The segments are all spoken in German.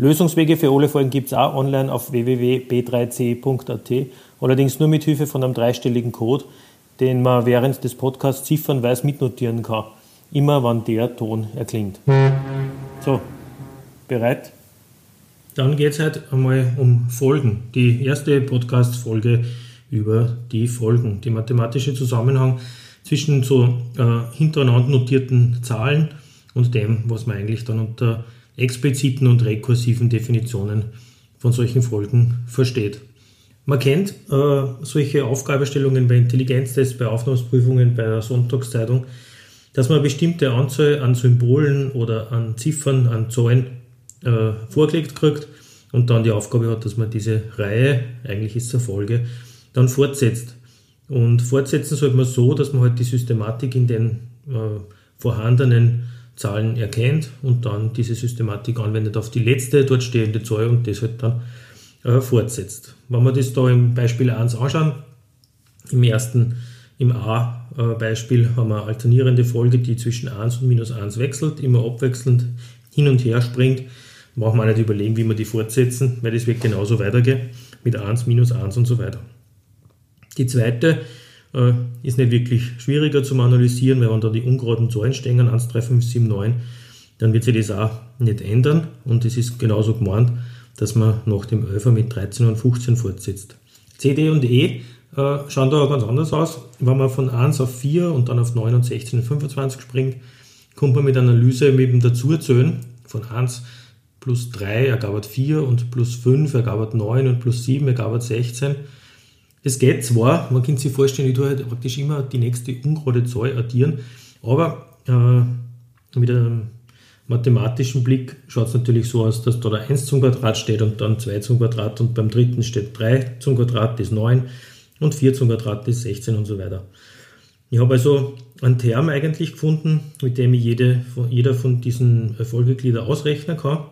Lösungswege für alle Folgen gibt es auch online auf www.b3c.at, allerdings nur mit Hilfe von einem dreistelligen Code, den man während des Podcasts ziffernweise mitnotieren kann, immer wann der Ton erklingt. So, bereit? Dann geht es heute einmal um Folgen. Die erste Podcast-Folge über die Folgen, die mathematische Zusammenhang zwischen so äh, hintereinander notierten Zahlen und dem, was man eigentlich dann unter expliziten und rekursiven Definitionen von solchen Folgen versteht. Man kennt äh, solche Aufgabestellungen bei Intelligenztests, bei Aufnahmeprüfungen, bei der Sonntagszeitung, dass man eine bestimmte Anzahl an Symbolen oder an Ziffern, an Zahlen äh, vorgelegt kriegt und dann die Aufgabe hat, dass man diese Reihe, eigentlich ist es eine Folge, dann fortsetzt. Und fortsetzen sollte man so, dass man halt die Systematik in den äh, vorhandenen Zahlen erkennt und dann diese Systematik anwendet auf die letzte dort stehende Zahl und das halt dann äh, fortsetzt. Wenn wir das da im Beispiel 1 anschauen, im ersten, im A-Beispiel haben wir eine alternierende Folge, die zwischen 1 und minus 1 wechselt, immer abwechselnd hin und her springt. Brauchen wir nicht überlegen, wie wir die fortsetzen, weil das wird genauso weitergehen mit 1, minus 1 und so weiter. Die zweite äh, ist nicht wirklich schwieriger zum Analysieren, weil wenn da die ungeraden Zahlen stehen, 1, 3, 5, 7, 9, dann wird sich das auch nicht ändern und es ist genauso gemeint, dass man nach dem 11 mit 13 und 15 fortsetzt. C, D und E äh, schauen da ganz anders aus. Wenn man von 1 auf 4 und dann auf 9 und 16 und 25 springt, kommt man mit Analyse mit dem Dazuzählen von 1 plus 3 ergab 4 und plus 5 ergab 9 und plus 7 ergab 16 es geht zwar, man kann sich vorstellen, ich tue halt praktisch immer die nächste ungerade Zahl addieren, aber äh, mit einem mathematischen Blick schaut es natürlich so aus, dass da der 1 zum Quadrat steht und dann 2 zum Quadrat und beim dritten steht 3 zum Quadrat, das ist 9 und 4 zum Quadrat, das ist 16 und so weiter. Ich habe also einen Term eigentlich gefunden, mit dem ich jede, jeder von diesen Folgegliedern ausrechnen kann.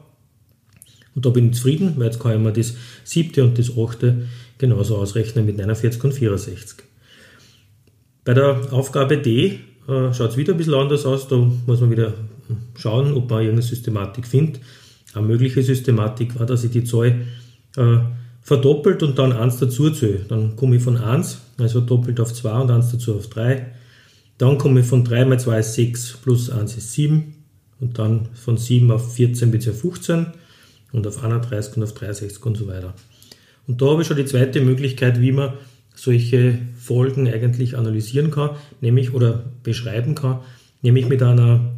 Und da bin ich zufrieden, weil jetzt kann ich mir das siebte und das achte genauso ausrechnen mit 49 und 64. Bei der Aufgabe D äh, schaut es wieder ein bisschen anders aus. Da muss man wieder schauen, ob man irgendeine Systematik findet. Eine mögliche Systematik war, dass ich die Zahl äh, verdoppelt und dann 1 dazu zähle. Dann komme ich von 1, also doppelt auf 2 und 1 dazu auf 3. Dann komme ich von 3 mal 2 ist 6 plus 1 ist 7 und dann von 7 auf 14 bzw. 15 und auf 31 und auf 63 und so weiter. Und da habe ich schon die zweite Möglichkeit, wie man solche Folgen eigentlich analysieren kann, nämlich oder beschreiben kann, nämlich mit einer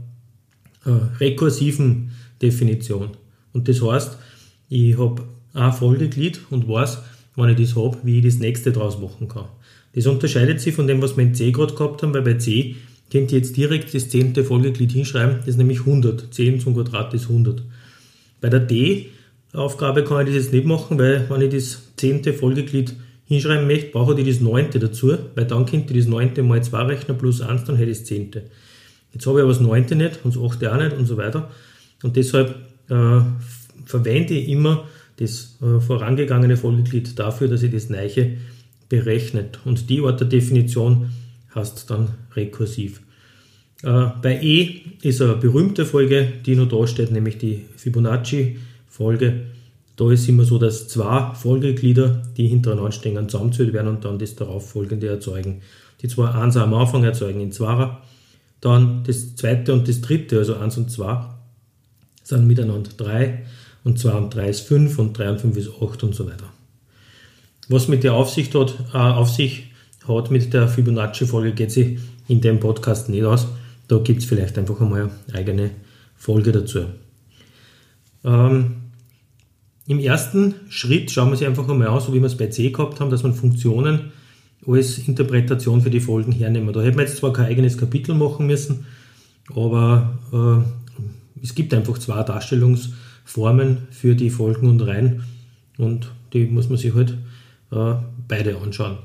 äh, rekursiven Definition. Und das heißt, ich habe ein Folgeglied und weiß, wenn ich das habe, wie ich das nächste draus machen kann. Das unterscheidet sich von dem, was wir in C gerade gehabt haben, weil bei C könnt ihr jetzt direkt das zehnte Folgeglied hinschreiben, das ist nämlich 100. 10 zum Quadrat ist 100. Bei der D Aufgabe kann ich das jetzt nicht machen, weil wenn ich das zehnte Folgeglied hinschreiben möchte, brauche ich das neunte dazu, weil dann könnte ich das neunte mal 2 rechnen plus 1, dann hätte ich das zehnte. Jetzt habe ich aber das neunte nicht und das achte auch nicht und so weiter. Und deshalb äh, verwende ich immer das äh, vorangegangene Folgeglied dafür, dass ich das Neiche berechnet. Und die Art der Definition heißt dann rekursiv. Äh, bei E ist eine berühmte Folge, die noch da steht, nämlich die Fibonacci Folge. Da ist immer so, dass zwei Folgeglieder, die hintereinander stehen, zusammenzählt werden und dann das darauffolgende erzeugen. Die zwei Einser am Anfang erzeugen in Zweier. Dann das zweite und das dritte, also 1 und 2, sind miteinander 3 und 2 und 3 ist 5 und 3 und 5 ist 8 und so weiter. Was mit der Aufsicht hat, äh, auf sich hat mit der Fibonacci-Folge geht sich in dem Podcast nicht aus. Da gibt es vielleicht einfach einmal eine eigene Folge dazu. Ähm, im ersten Schritt schauen wir sich einfach einmal aus, so wie wir es bei C gehabt haben, dass man Funktionen als Interpretation für die Folgen hernehmen. Da hätten wir jetzt zwar kein eigenes Kapitel machen müssen, aber äh, es gibt einfach zwei Darstellungsformen für die Folgen und Reihen und die muss man sich halt äh, beide anschauen.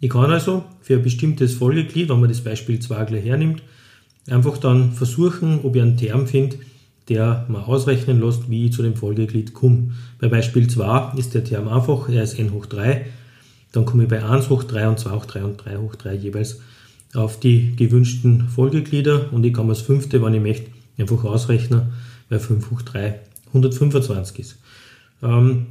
Ich kann also für ein bestimmtes Folgeglied, wenn man das Beispiel 2 gleich hernimmt, einfach dann versuchen, ob ich einen Term finde, der mal ausrechnen lässt, wie ich zu dem Folgeglied komme. Bei Beispiel 2 ist der Term einfach, er ist n hoch 3, dann komme ich bei 1 hoch 3 und 2 hoch 3 und 3 hoch 3 jeweils auf die gewünschten Folgeglieder und ich kann das fünfte, wenn ich möchte, einfach ausrechnen, weil 5 hoch 3 125 ist. Ähm,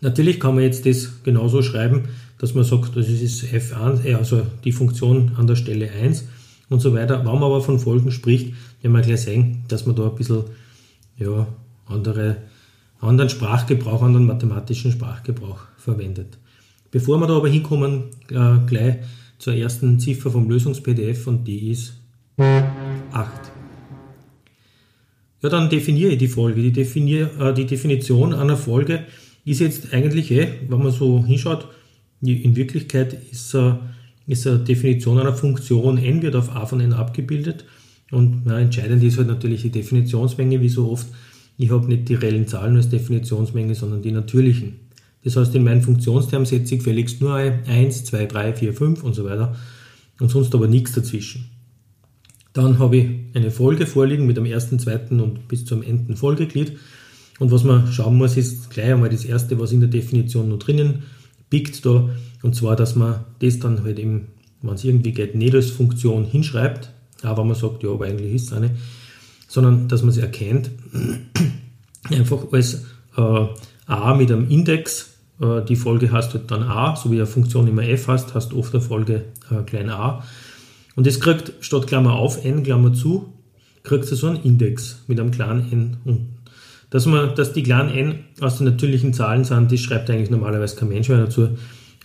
natürlich kann man jetzt das genauso schreiben, dass man sagt, das ist f1, äh, also die Funktion an der Stelle 1 und so weiter. Wenn man aber von Folgen spricht, werden wir gleich sehen, dass man da ein bisschen ja, andere, anderen Sprachgebrauch, anderen mathematischen Sprachgebrauch verwendet. Bevor wir da aber hinkommen, äh, gleich zur ersten Ziffer vom Lösungs-PDF und die ist 8. Ja, dann definiere ich die Folge. Die, definier, äh, die Definition einer Folge ist jetzt eigentlich, eh, wenn man so hinschaut, in Wirklichkeit ist, äh, ist eine Definition einer Funktion n wird auf a von n abgebildet. Und ja, entscheidend ist halt natürlich die Definitionsmenge, wie so oft. Ich habe nicht die reellen Zahlen als Definitionsmenge, sondern die natürlichen. Das heißt, in meinen Funktionsterm setze ich gefälligst nur ein 1, 2, 3, 4, 5 und so weiter und sonst aber nichts dazwischen. Dann habe ich eine Folge vorliegen mit dem ersten, zweiten und bis zum Enden Folgeglied. Und was man schauen muss, ist gleich einmal das erste, was in der Definition noch drinnen biegt da. Und zwar, dass man das dann halt eben, wenn es irgendwie geht, nicht als Funktion hinschreibt, aber man sagt, ja, aber eigentlich ist es eine, sondern dass man sie erkennt, einfach als äh, a mit einem Index, äh, die Folge hast halt dann a, so wie eine Funktion immer f hast, hast oft eine Folge äh, klein a. Und das kriegt statt Klammer auf, n, Klammer zu, kriegt so einen Index mit einem kleinen n unten. Dass, man, dass die kleinen n aus den natürlichen Zahlen sind, das schreibt eigentlich normalerweise kein Mensch mehr dazu.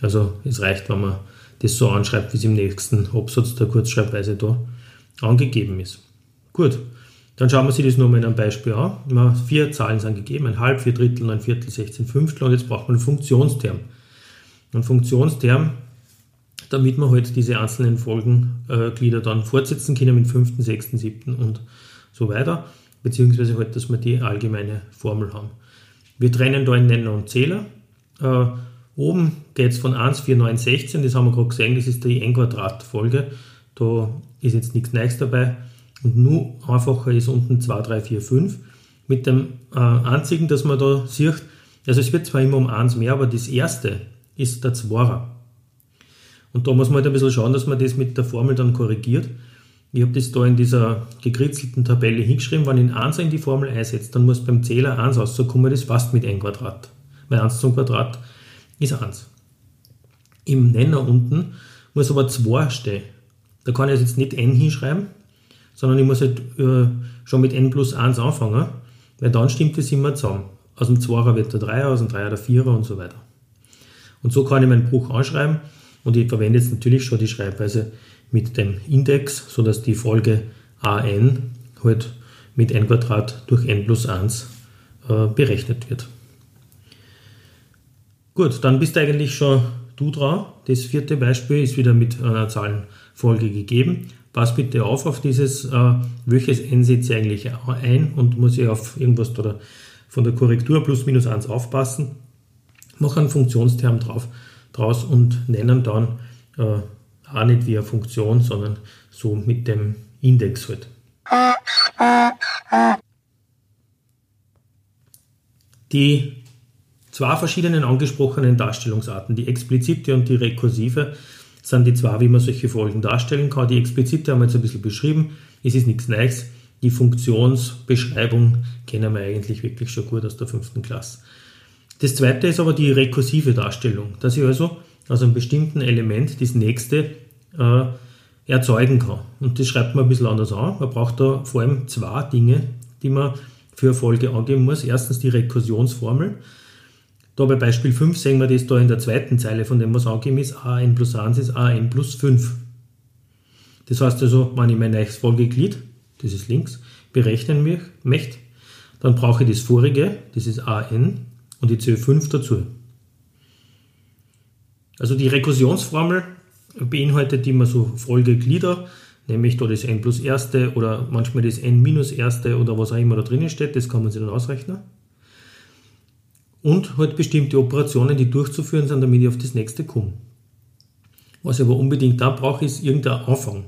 Also es reicht, wenn man das so anschreibt, wie es im nächsten Absatz der Kurzschreibweise da angegeben ist. Gut, dann schauen wir sich das nochmal in einem Beispiel an. Wir vier Zahlen sind gegeben, ein Halb, vier Drittel, ein Viertel, 16 Fünftel und jetzt braucht man einen Funktionsterm. Ein Funktionsterm, damit man halt diese einzelnen Folgenglieder dann fortsetzen können mit fünften, sechsten, siebten und so weiter beziehungsweise halt, dass wir die allgemeine Formel haben. Wir trennen da in Nenner und Zähler. Äh, oben geht es von 1, 4, 9, 16, das haben wir gerade gesehen, das ist die N-Quadrat-Folge. Da ist jetzt nichts Neues dabei. Und nur einfacher ist unten 2, 3, 4, 5. Mit dem äh, einzigen, dass man da sieht, also es wird zwar immer um 1 mehr, aber das erste ist der Zwarer. Und da muss man halt ein bisschen schauen, dass man das mit der Formel dann korrigiert. Ich habe das da in dieser gekritzelten Tabelle hingeschrieben. Wenn ich ein 1 in die Formel einsetze, dann muss beim Zähler 1 rauskommen, das fast mit n Quadrat. Weil 1 zum Quadrat ist 1. Im Nenner unten muss aber 2 stehen. Da kann ich jetzt nicht n hinschreiben, sondern ich muss halt äh, schon mit n plus 1 anfangen, weil dann stimmt das immer zusammen. Aus dem 2er wird der 3er, aus dem 3er der 4er und so weiter. Und so kann ich meinen Bruch anschreiben und ich verwende jetzt natürlich schon die Schreibweise mit dem Index, sodass die Folge an halt mit n Quadrat durch n plus 1 äh, berechnet wird. Gut, dann bist eigentlich schon du dran. Das vierte Beispiel ist wieder mit einer Zahlenfolge gegeben. Pass bitte auf auf dieses, äh, welches n setze ich eigentlich ein und muss ich auf irgendwas oder von der Korrektur plus minus 1 aufpassen. Mache einen Funktionsterm drauf, draus und nennen dann äh, auch nicht wie eine Funktion, sondern so mit dem Index halt. Die zwei verschiedenen angesprochenen Darstellungsarten, die explizite und die rekursive, sind die zwei, wie man solche Folgen darstellen kann. Die explizite haben wir jetzt ein bisschen beschrieben, es ist nichts Neues. Die Funktionsbeschreibung kennen wir eigentlich wirklich schon gut aus der fünften Klasse. Das zweite ist aber die rekursive Darstellung, dass ich also aus einem bestimmten Element das nächste äh, erzeugen kann. Und das schreibt man ein bisschen anders an. Man braucht da vor allem zwei Dinge, die man für eine Folge angeben muss. Erstens die Rekursionsformel. Da bei Beispiel 5 sehen wir das da in der zweiten Zeile, von dem was angegeben ist, an plus 1 ist an plus 5. Das heißt also, wenn ich mein neues Folgeglied, das ist links, berechnen möchte, dann brauche ich das vorige, das ist an, und ich zähle 5 dazu. Also die Rekursionsformel beinhaltet immer so Folgeglieder, nämlich da das n plus erste oder manchmal das n minus erste oder was auch immer da drinnen steht, das kann man sich dann ausrechnen. und halt bestimmte Operationen, die durchzuführen sind, damit ich auf das nächste komme. Was ich aber unbedingt da brauche, ist irgendein Anfang.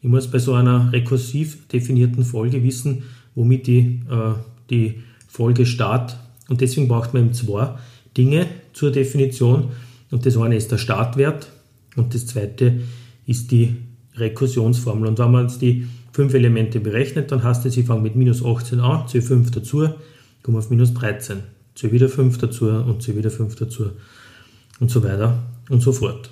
Ich muss bei so einer rekursiv definierten Folge wissen, womit ich äh, die Folge start. Und deswegen braucht man eben zwei Dinge zur Definition. Und das eine ist der Startwert und das zweite ist die Rekursionsformel. Und wenn man jetzt die fünf Elemente berechnet, dann heißt es, ich fange mit minus 18 an, zähle 5 dazu, komme auf minus 13, zähle wieder 5 dazu und zähle wieder 5 dazu und so weiter und so fort.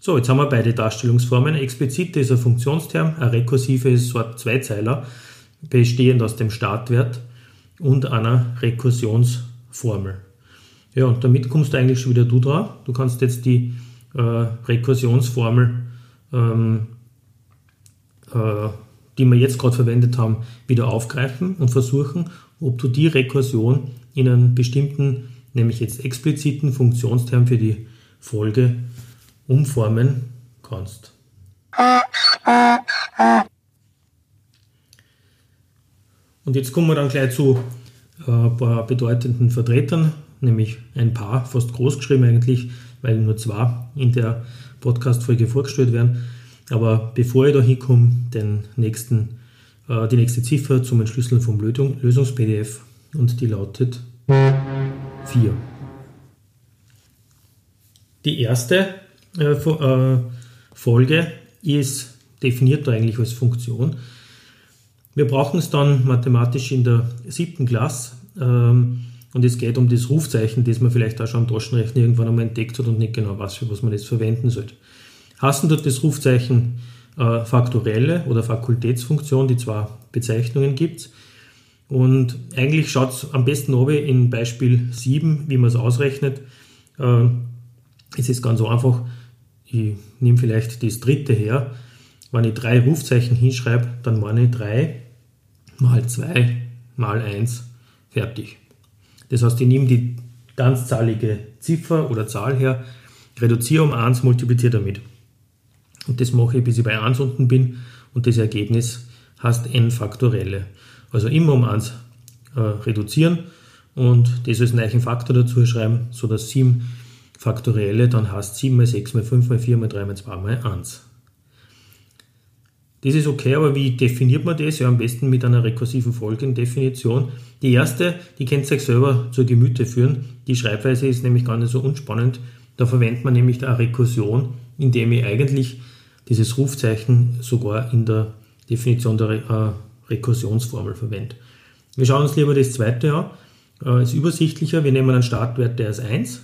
So, jetzt haben wir beide Darstellungsformen. Explizite ist ein Funktionsterm, ein rekursive ist so ein Zweizeiler, bestehend aus dem Startwert und einer Rekursionsformel. Ja, und damit kommst du eigentlich schon wieder du drauf. Du kannst jetzt die äh, Rekursionsformel, ähm, äh, die wir jetzt gerade verwendet haben, wieder aufgreifen und versuchen, ob du die Rekursion in einen bestimmten, nämlich jetzt expliziten Funktionsterm für die Folge umformen kannst. Und jetzt kommen wir dann gleich zu äh, ein paar bedeutenden Vertretern, nämlich ein paar, fast groß geschrieben eigentlich, weil nur zwei in der Podcast-Folge vorgestellt werden. Aber bevor ich da hinkomme, den nächsten, äh, die nächste Ziffer zum Entschlüsseln vom Lösungs-PDF und die lautet 4. Die erste äh, äh, Folge ist definiert eigentlich als Funktion. Wir brauchen es dann mathematisch in der siebten Klasse ähm, und es geht um das Rufzeichen, das man vielleicht auch schon am Taschenrechner irgendwann einmal entdeckt hat und nicht genau weiß, für was man das verwenden sollte. Hassen dort das Rufzeichen äh, faktorelle oder Fakultätsfunktion, die zwei Bezeichnungen gibt. Und eigentlich schaut es am besten ob in Beispiel 7, wie man es ausrechnet. Äh, es ist ganz einfach, ich nehme vielleicht das dritte her. Wenn ich drei Rufzeichen hinschreibe, dann meine ich 3 mal 2 mal 1 fertig. Das heißt, ich nehme die ganzzahlige Ziffer oder Zahl her, reduziere um 1, multipliziere damit. Und das mache ich, bis ich bei 1 unten bin und das Ergebnis heißt n Faktorelle. Also immer um 1 äh, reduzieren und das als neuen Faktor dazu schreiben, sodass 7 Faktorielle dann heißt 7 mal 6 mal 5 mal 4 mal 3 mal 2 mal 1. Das ist okay, aber wie definiert man das? Ja, am besten mit einer rekursiven Folgendefinition. Die erste, die könnt ihr euch selber zur Gemüte führen. Die Schreibweise ist nämlich gar nicht so unspannend. Da verwendet man nämlich eine Rekursion, indem ich eigentlich dieses Rufzeichen sogar in der Definition der äh, Rekursionsformel verwende. Wir schauen uns lieber das zweite an. Äh, ist übersichtlicher. Wir nehmen einen Startwert, der ist 1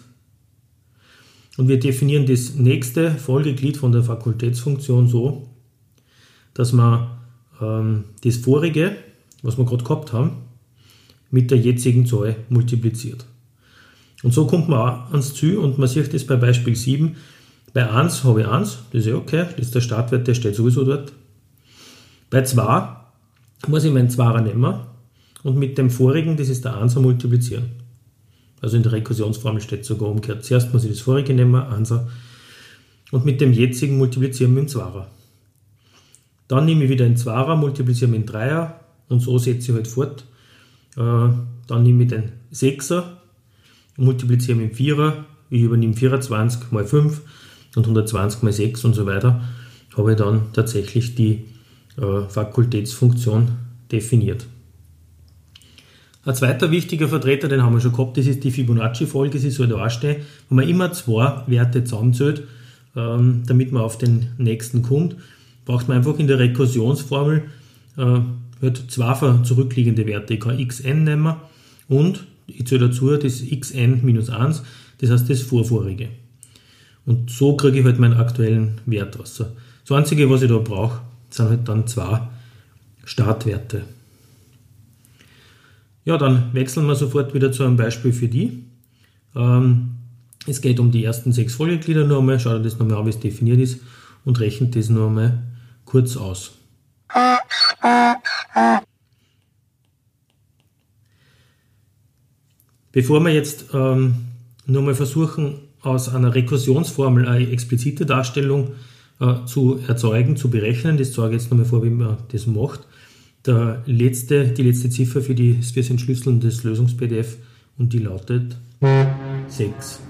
und wir definieren das nächste Folgeglied von der Fakultätsfunktion so, dass man ähm, das vorige, was wir gerade gehabt haben, mit der jetzigen Zahl multipliziert. Und so kommt man auch ans Ziel und man sieht das bei Beispiel 7. Bei 1 habe ich 1, das ist ja okay, das ist der Startwert, der steht sowieso dort. Bei 2 muss ich meinen 2er nehmen und mit dem vorigen, das ist der 1er, multiplizieren. Also in der Rekursionsformel steht sogar umgekehrt. Zuerst muss ich das vorige nehmen, Ansa, und mit dem jetzigen multiplizieren mit dem Zwarer. Dann nehme ich wieder einen Zwarer, multipliziere mit dem Dreier und so setze ich halt fort. Äh, dann nehme ich den Sechser multipliziere mit dem Vierer. Ich übernehme 24 mal 5 und 120 mal 6 und so weiter. Habe ich dann tatsächlich die äh, Fakultätsfunktion definiert. Ein zweiter wichtiger Vertreter, den haben wir schon gehabt, das ist die Fibonacci-Folge, sie soll da stehen, wo man immer zwei Werte zusammenzählt, ähm, damit man auf den nächsten kommt. Braucht man einfach in der Rekursionsformel äh, halt zwei zurückliegende Werte. Ich kann xn nehmen und ich zähle dazu das xn minus 1, das heißt das vorvorige. Und so kriege ich halt meinen aktuellen Wert raus. Das Einzige, was ich da brauche, sind halt dann zwei Startwerte. Ja, dann wechseln wir sofort wieder zu einem Beispiel für die. Ähm, es geht um die ersten sechs Folgeglieder einmal. Schaut euch das nochmal an, wie es definiert ist und rechnet das einmal kurz aus. Bevor wir jetzt ähm, nur mal versuchen, aus einer Rekursionsformel eine explizite Darstellung äh, zu erzeugen, zu berechnen, das zeige ich jetzt nochmal vor, wie man das macht, der letzte, die letzte Ziffer für, die, für das Entschlüsseln des Lösungs-PDF und die lautet 6.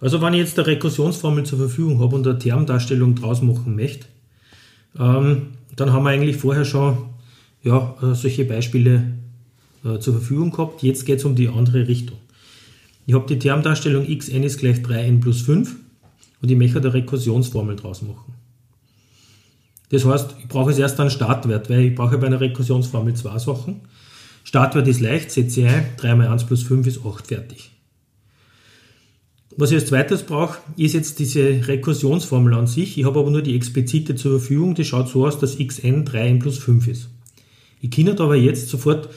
Also wenn ich jetzt eine Rekursionsformel zur Verfügung habe und eine Termdarstellung draus machen möchte, ähm, dann haben wir eigentlich vorher schon ja, äh, solche Beispiele äh, zur Verfügung gehabt. Jetzt geht es um die andere Richtung. Ich habe die Termdarstellung xn ist gleich 3n plus 5 und ich möchte eine Rekursionsformel draus machen. Das heißt, ich brauche jetzt erst einen Startwert, weil ich brauche bei einer Rekursionsformel zwei Sachen. Startwert ist leicht, setze ich ein, 3 mal 1 plus 5 ist 8, fertig. Was ich als zweites brauche, ist jetzt diese Rekursionsformel an sich. Ich habe aber nur die explizite zur Verfügung. Die schaut so aus, dass xn 3n plus 5 ist. Ich kann aber jetzt sofort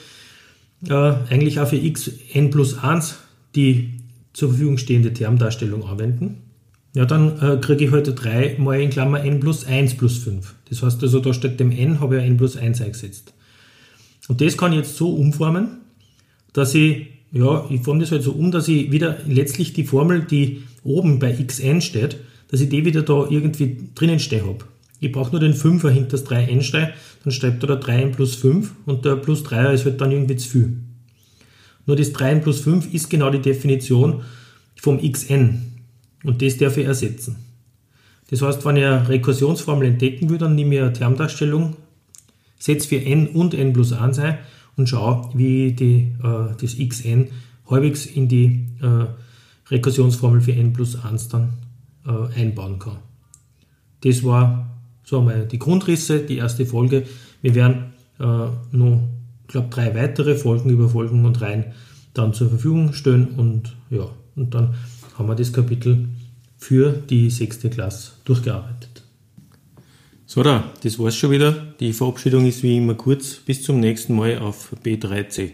äh, eigentlich auch für xn plus 1 die zur Verfügung stehende Termdarstellung anwenden. Ja, dann äh, kriege ich heute halt 3 mal in Klammer n plus 1 plus 5. Das heißt also, da statt dem n habe ich n plus 1 eingesetzt. Und das kann ich jetzt so umformen, dass ich, ja, ich forme das halt so um, dass ich wieder letztlich die Formel, die oben bei xn steht, dass ich die wieder da irgendwie drinnen stehen habe. Ich brauche nur den 5er hinter das 3n stehen, dann schreibt da der 3n plus 5 und der plus 3er ist halt dann irgendwie zu viel. Nur das 3n plus 5 ist genau die Definition vom xn. Und das darf ich ersetzen. Das heißt, wenn ich eine Rekursionsformel entdecken will, dann nehme ich eine Termdarstellung, setze für n und n plus 1 ein und schaue, wie die, äh, das xn halbwegs in die äh, Rekursionsformel für n plus 1 dann äh, einbauen kann. Das war so einmal die Grundrisse, die erste Folge. Wir werden äh, noch, glaube, drei weitere Folgen über Folgen und Reihen dann zur Verfügung stellen und ja, und dann haben wir das Kapitel für die sechste Klasse durchgearbeitet. So, da, das war's schon wieder. Die Verabschiedung ist wie immer kurz. Bis zum nächsten Mal auf B3C.